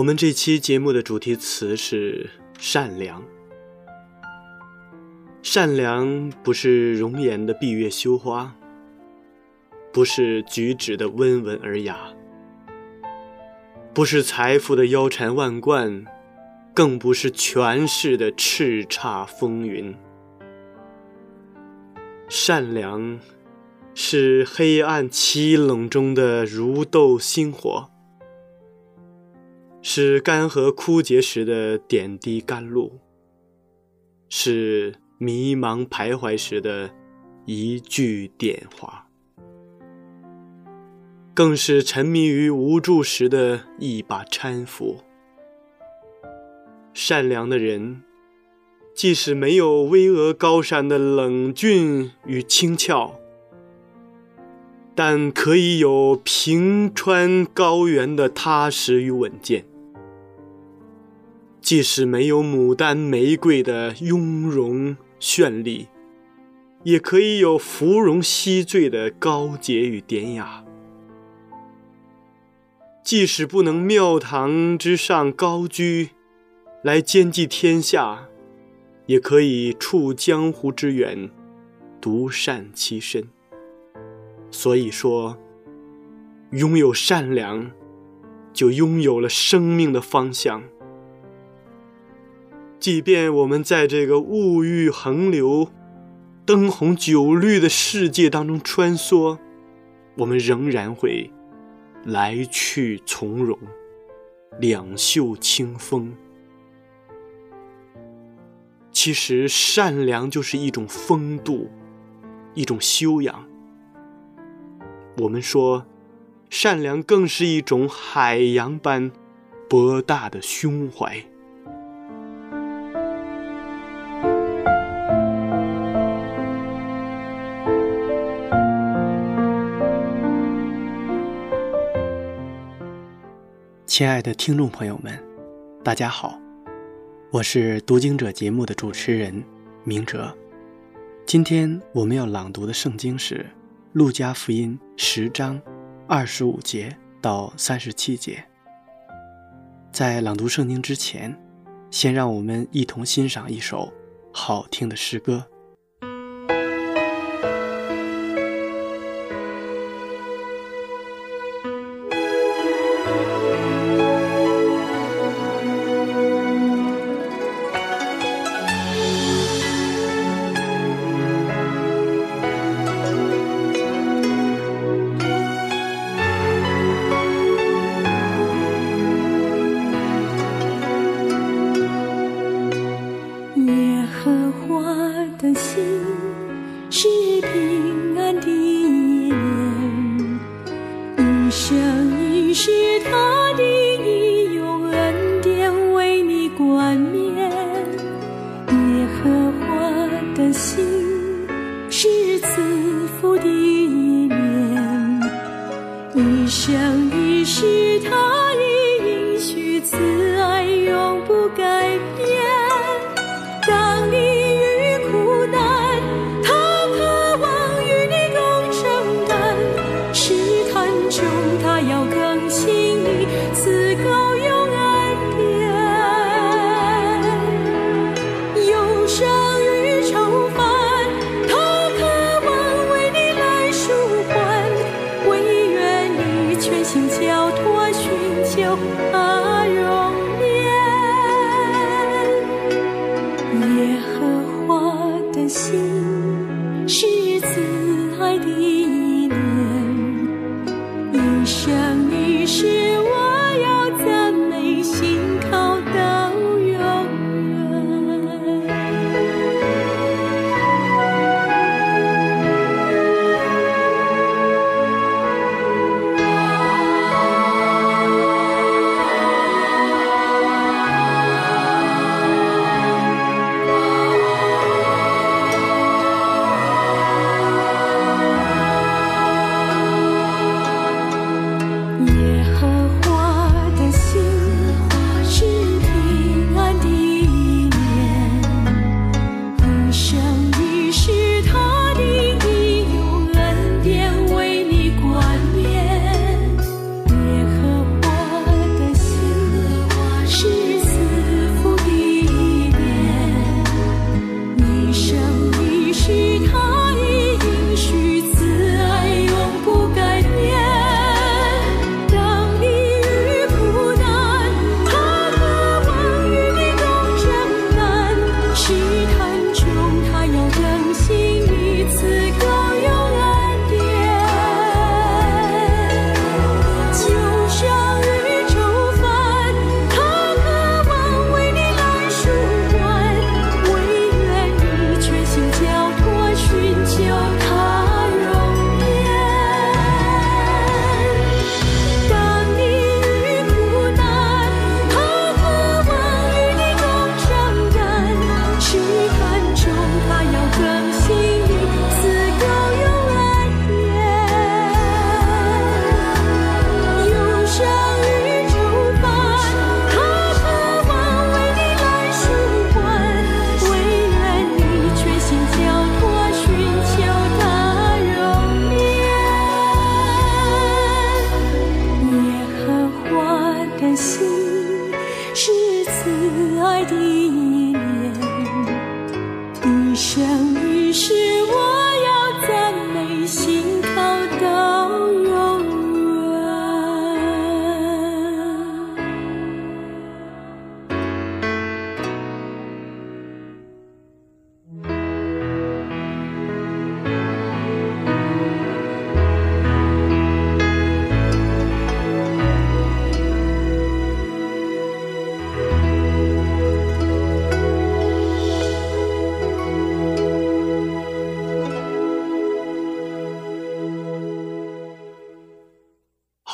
我们这期节目的主题词是善良。善良不是容颜的闭月羞花，不是举止的温文尔雅，不是财富的腰缠万贯，更不是权势的叱咤风云。善良，是黑暗凄冷中的如豆星火。是干涸枯竭时的点滴甘露，是迷茫徘徊时的一句点话，更是沉迷于无助时的一把搀扶。善良的人，即使没有巍峨高山的冷峻与轻峭，但可以有平川高原的踏实与稳健。即使没有牡丹玫瑰的雍容绚丽，也可以有芙蓉西坠的高洁与典雅；即使不能庙堂之上高居，来兼济天下，也可以处江湖之远，独善其身。所以说，拥有善良，就拥有了生命的方向。即便我们在这个物欲横流、灯红酒绿的世界当中穿梭，我们仍然会来去从容，两袖清风。其实，善良就是一种风度，一种修养。我们说，善良更是一种海洋般博大的胸怀。亲爱的听众朋友们，大家好，我是读经者节目的主持人明哲。今天我们要朗读的圣经是《路加福音》十章二十五节到三十七节。在朗读圣经之前，先让我们一同欣赏一首好听的诗歌。就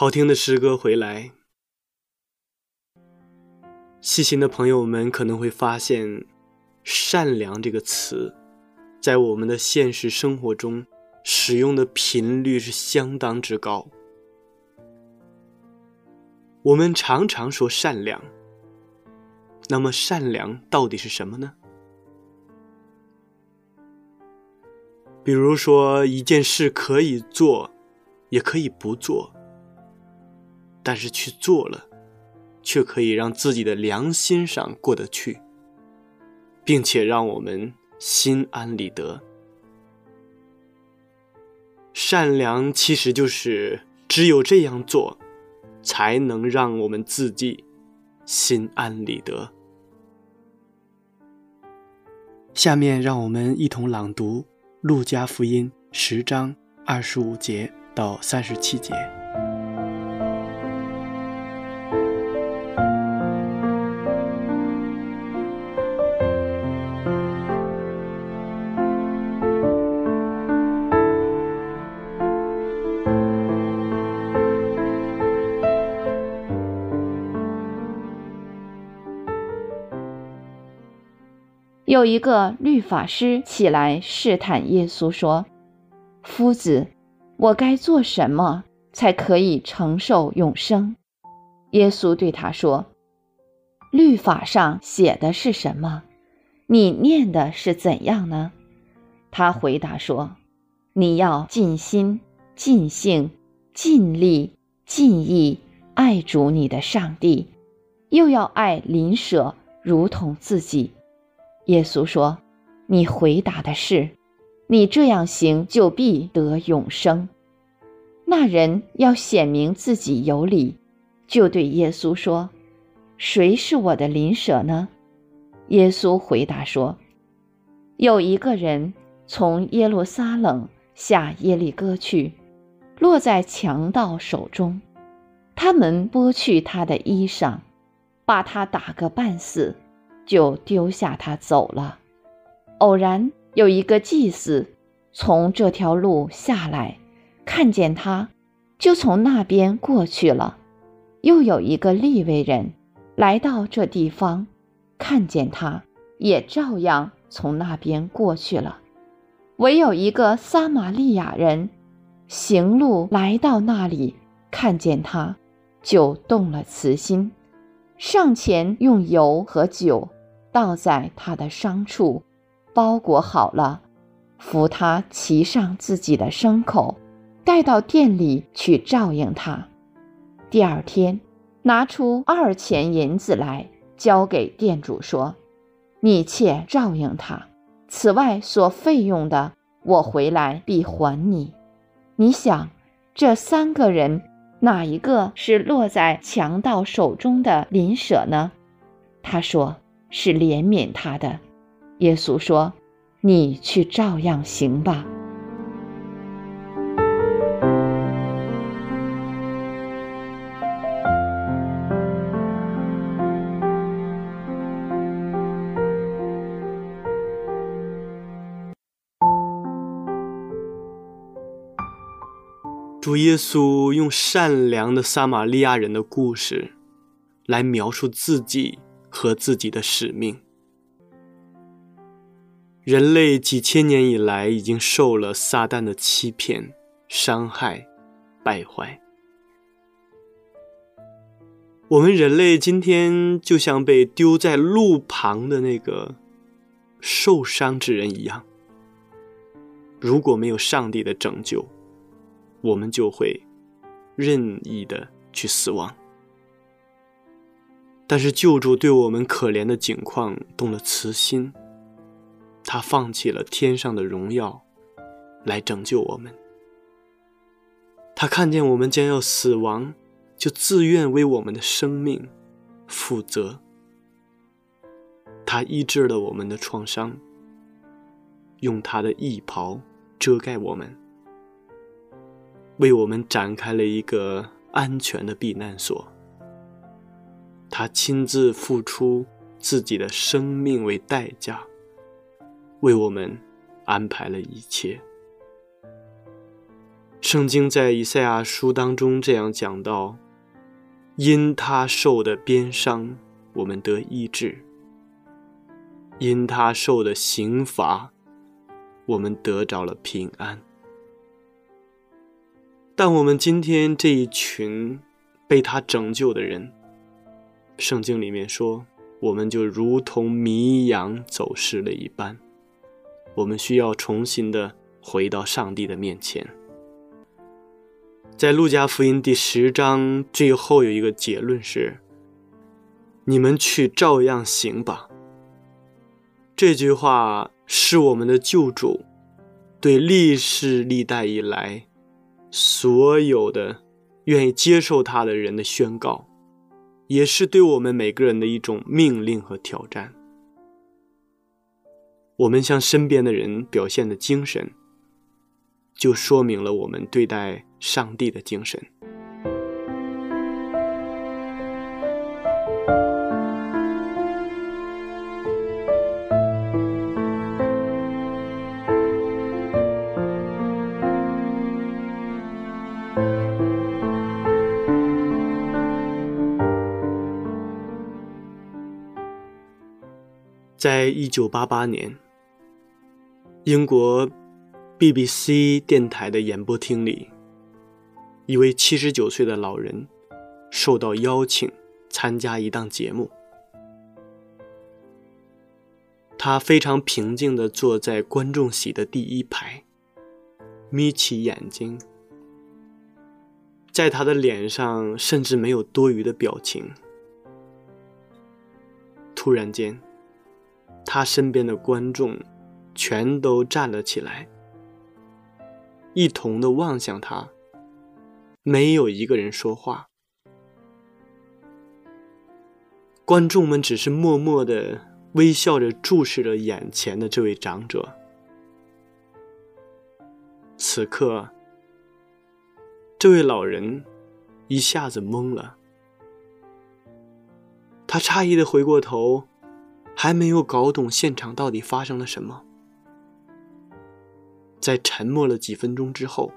好听的诗歌回来，细心的朋友们可能会发现，“善良”这个词，在我们的现实生活中使用的频率是相当之高。我们常常说善良，那么善良到底是什么呢？比如说，一件事可以做，也可以不做。但是去做了，却可以让自己的良心上过得去，并且让我们心安理得。善良其实就是只有这样做，才能让我们自己心安理得。下面让我们一同朗读《路加福音》十章二十五节到三十七节。有一个律法师起来试探耶稣，说：“夫子，我该做什么才可以承受永生？”耶稣对他说：“律法上写的是什么？你念的是怎样呢？”他回答说：“你要尽心、尽性、尽力、尽意爱主你的上帝，又要爱邻舍如同自己。”耶稣说：“你回答的是，你这样行就必得永生。”那人要显明自己有理，就对耶稣说：“谁是我的邻舍呢？”耶稣回答说：“有一个人从耶路撒冷下耶利哥去，落在强盗手中，他们剥去他的衣裳，把他打个半死，就丢下他走了。偶然有一个祭司从这条路下来，看见他，就从那边过去了。又有一个利未人来到这地方，看见他，也照样。从那边过去了，唯有一个撒玛利亚人行路来到那里，看见他，就动了慈心，上前用油和酒倒在他的伤处，包裹好了，扶他骑上自己的牲口，带到店里去照应他。第二天，拿出二钱银子来，交给店主说。你且照应他，此外所费用的，我回来必还你。你想，这三个人哪一个是落在强盗手中的邻舍呢？他说是怜悯他的。耶稣说：“你去照样行吧。”主耶稣用善良的撒玛利亚人的故事，来描述自己和自己的使命。人类几千年以来已经受了撒旦的欺骗、伤害、败坏。我们人类今天就像被丢在路旁的那个受伤之人一样。如果没有上帝的拯救，我们就会任意的去死亡，但是救助对我们可怜的境况动了慈心，他放弃了天上的荣耀，来拯救我们。他看见我们将要死亡，就自愿为我们的生命负责。他医治了我们的创伤，用他的衣袍遮盖我们。为我们展开了一个安全的避难所。他亲自付出自己的生命为代价，为我们安排了一切。圣经在以赛亚书当中这样讲到：“因他受的鞭伤，我们得医治；因他受的刑罚，我们得着了平安。”但我们今天这一群被他拯救的人，圣经里面说，我们就如同迷羊走失了一般，我们需要重新的回到上帝的面前。在路加福音第十章最后有一个结论是：你们去照样行吧。这句话是我们的救主对历世历代以来。所有的愿意接受他的人的宣告，也是对我们每个人的一种命令和挑战。我们向身边的人表现的精神，就说明了我们对待上帝的精神。在一九八八年，英国 BBC 电台的演播厅里，一位七十九岁的老人受到邀请参加一档节目。他非常平静地坐在观众席的第一排，眯起眼睛，在他的脸上甚至没有多余的表情。突然间。他身边的观众全都站了起来，一同的望向他，没有一个人说话。观众们只是默默的微笑着注视着眼前的这位长者。此刻，这位老人一下子懵了，他诧异的回过头，还没有搞懂现场到底发生了什么。在沉默了几分钟之后，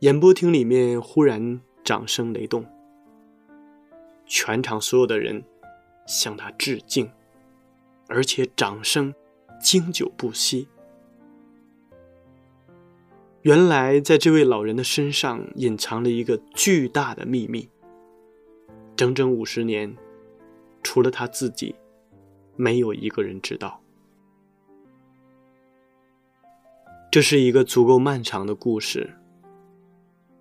演播厅里面忽然掌声雷动，全场所有的人。向他致敬，而且掌声经久不息。原来，在这位老人的身上隐藏了一个巨大的秘密。整整五十年，除了他自己，没有一个人知道。这是一个足够漫长的故事，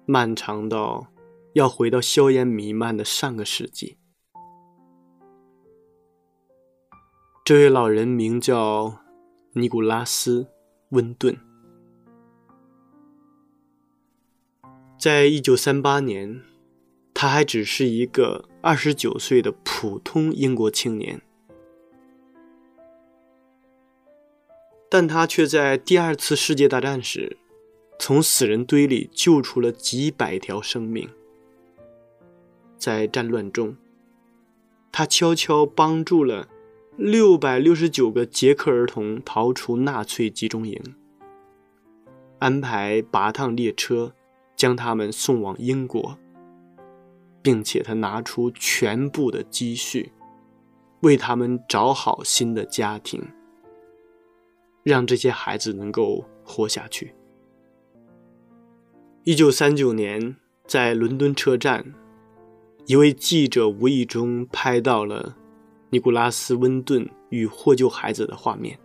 漫长到要回到硝烟弥漫的上个世纪。这位老人名叫尼古拉斯·温顿，在一九三八年，他还只是一个二十九岁的普通英国青年，但他却在第二次世界大战时，从死人堆里救出了几百条生命。在战乱中，他悄悄帮助了。六百六十九个捷克儿童逃出纳粹集中营，安排八趟列车将他们送往英国，并且他拿出全部的积蓄，为他们找好新的家庭，让这些孩子能够活下去。一九三九年，在伦敦车站，一位记者无意中拍到了。尼古拉斯·温顿与获救孩子的画面，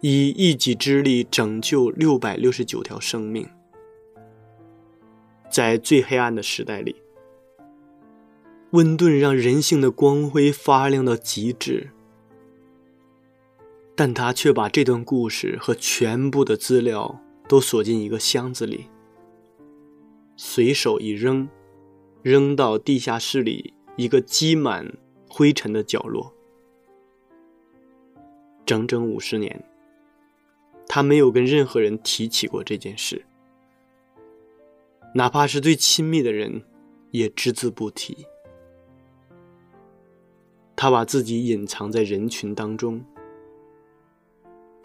以一己之力拯救六百六十九条生命。在最黑暗的时代里，温顿让人性的光辉发亮到极致，但他却把这段故事和全部的资料都锁进一个箱子里，随手一扔，扔到地下室里一个积满。灰尘的角落，整整五十年，他没有跟任何人提起过这件事，哪怕是最亲密的人，也只字不提。他把自己隐藏在人群当中，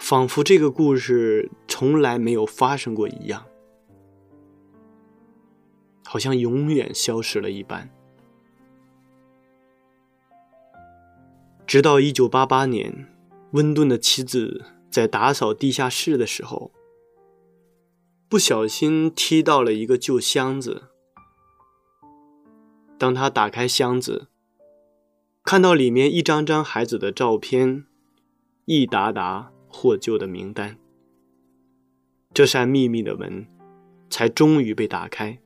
仿佛这个故事从来没有发生过一样，好像永远消失了一般。直到一九八八年，温顿的妻子在打扫地下室的时候，不小心踢到了一个旧箱子。当他打开箱子，看到里面一张张孩子的照片，一沓沓获救的名单，这扇秘密的门才终于被打开。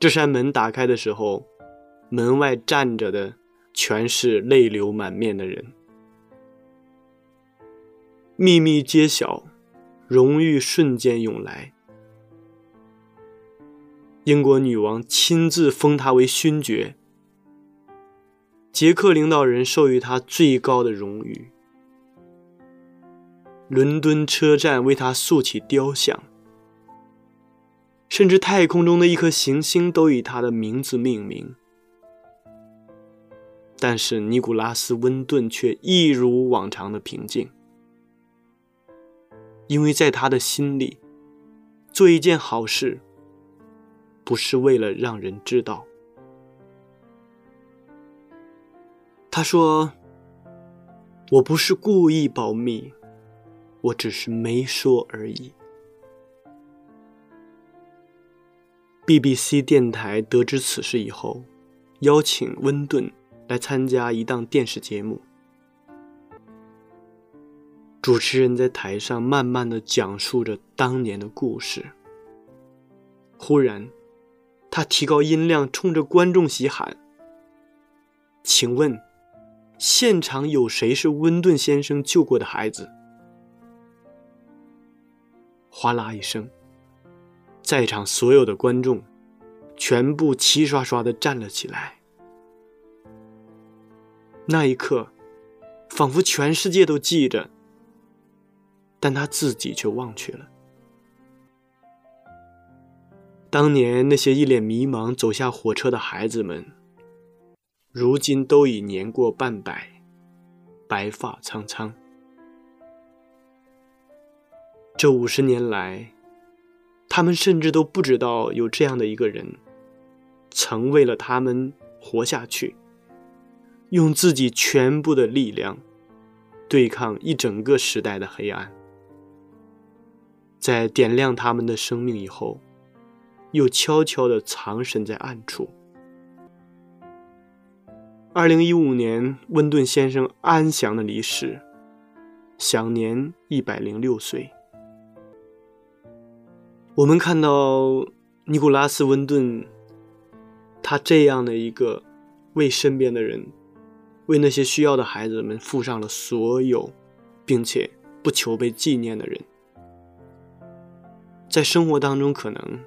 这扇门打开的时候，门外站着的。全是泪流满面的人。秘密揭晓，荣誉瞬间涌来。英国女王亲自封他为勋爵，捷克领导人授予他最高的荣誉，伦敦车站为他塑起雕像，甚至太空中的一颗行星都以他的名字命名。但是尼古拉斯·温顿却一如往常的平静，因为在他的心里，做一件好事不是为了让人知道。他说：“我不是故意保密，我只是没说而已。” BBC 电台得知此事以后，邀请温顿。来参加一档电视节目，主持人在台上慢慢的讲述着当年的故事。忽然，他提高音量，冲着观众席喊：“请问，现场有谁是温顿先生救过的孩子？”哗啦一声，在场所有的观众全部齐刷刷的站了起来。那一刻，仿佛全世界都记着，但他自己却忘却了。当年那些一脸迷茫走下火车的孩子们，如今都已年过半百，白发苍苍。这五十年来，他们甚至都不知道有这样的一个人，曾为了他们活下去。用自己全部的力量对抗一整个时代的黑暗，在点亮他们的生命以后，又悄悄地藏身在暗处。二零一五年，温顿先生安详的离世，享年一百零六岁。我们看到尼古拉斯·温顿，他这样的一个为身边的人。为那些需要的孩子们付上了所有，并且不求被纪念的人，在生活当中，可能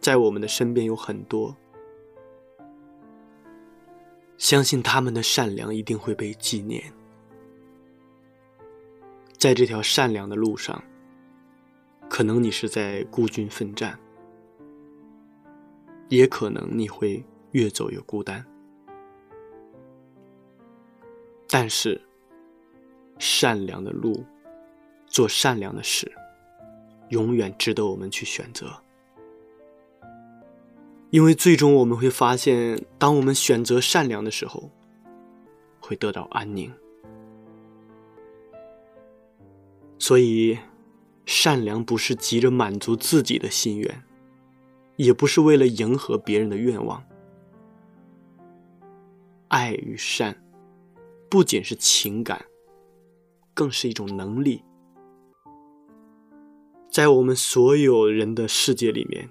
在我们的身边有很多，相信他们的善良一定会被纪念。在这条善良的路上，可能你是在孤军奋战，也可能你会越走越孤单。但是，善良的路，做善良的事，永远值得我们去选择。因为最终我们会发现，当我们选择善良的时候，会得到安宁。所以，善良不是急着满足自己的心愿，也不是为了迎合别人的愿望。爱与善。不仅是情感，更是一种能力。在我们所有人的世界里面，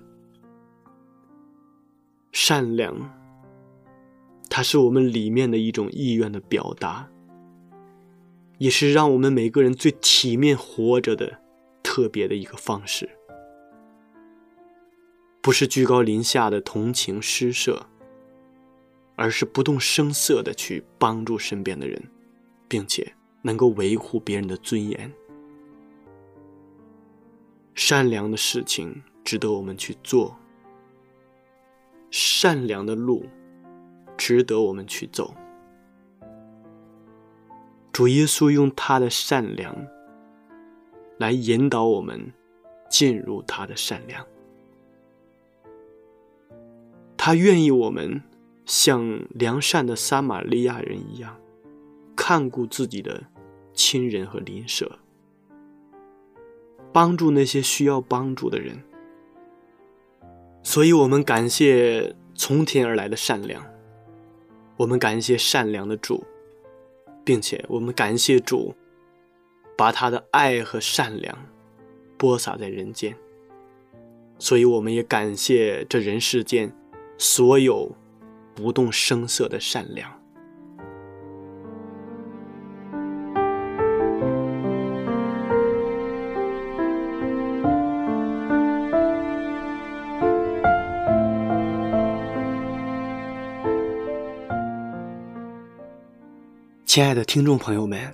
善良，它是我们里面的一种意愿的表达，也是让我们每个人最体面活着的特别的一个方式。不是居高临下的同情施舍。而是不动声色的去帮助身边的人，并且能够维护别人的尊严。善良的事情值得我们去做，善良的路值得我们去走。主耶稣用他的善良来引导我们进入他的善良，他愿意我们。像良善的撒玛利亚人一样，看顾自己的亲人和邻舍，帮助那些需要帮助的人。所以，我们感谢从天而来的善良，我们感谢善良的主，并且我们感谢主，把他的爱和善良播撒在人间。所以，我们也感谢这人世间所有。不动声色的善良。亲爱的听众朋友们，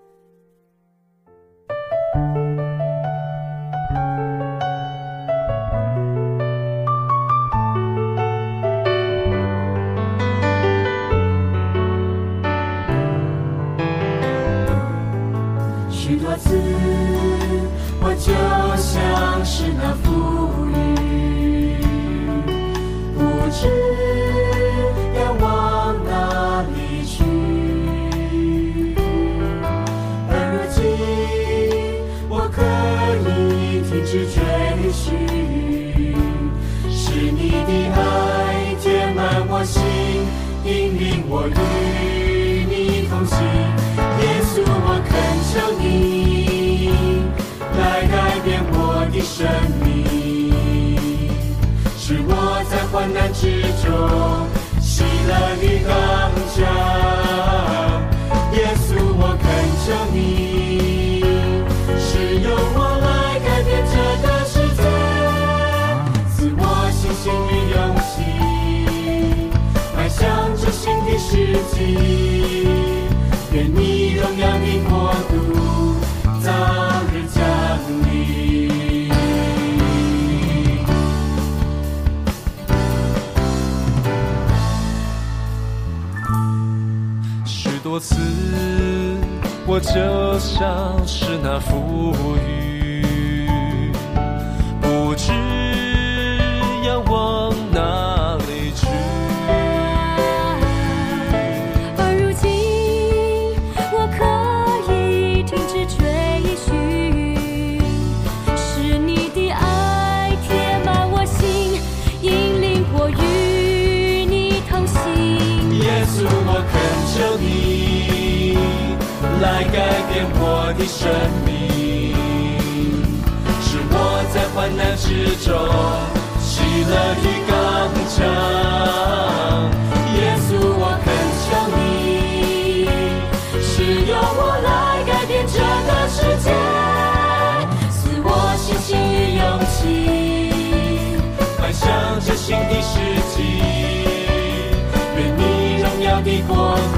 那浮云，不知要往哪里去。而如今，我可以停止追寻，是你的爱填满我心，引领我与你同行。耶稣，我恳求你。难之中喜乐与刚强。耶稣，我恳求你，使用我来改变这个世界，赐我信心与勇气，迈向这新的世纪。就像是那浮云，来改变我的生命，使我在患难之中喜乐的刚强。耶稣，我恳求你，使用我来改变这个世界，赐我信心与勇气，迈向这新的世纪。愿你荣耀的国度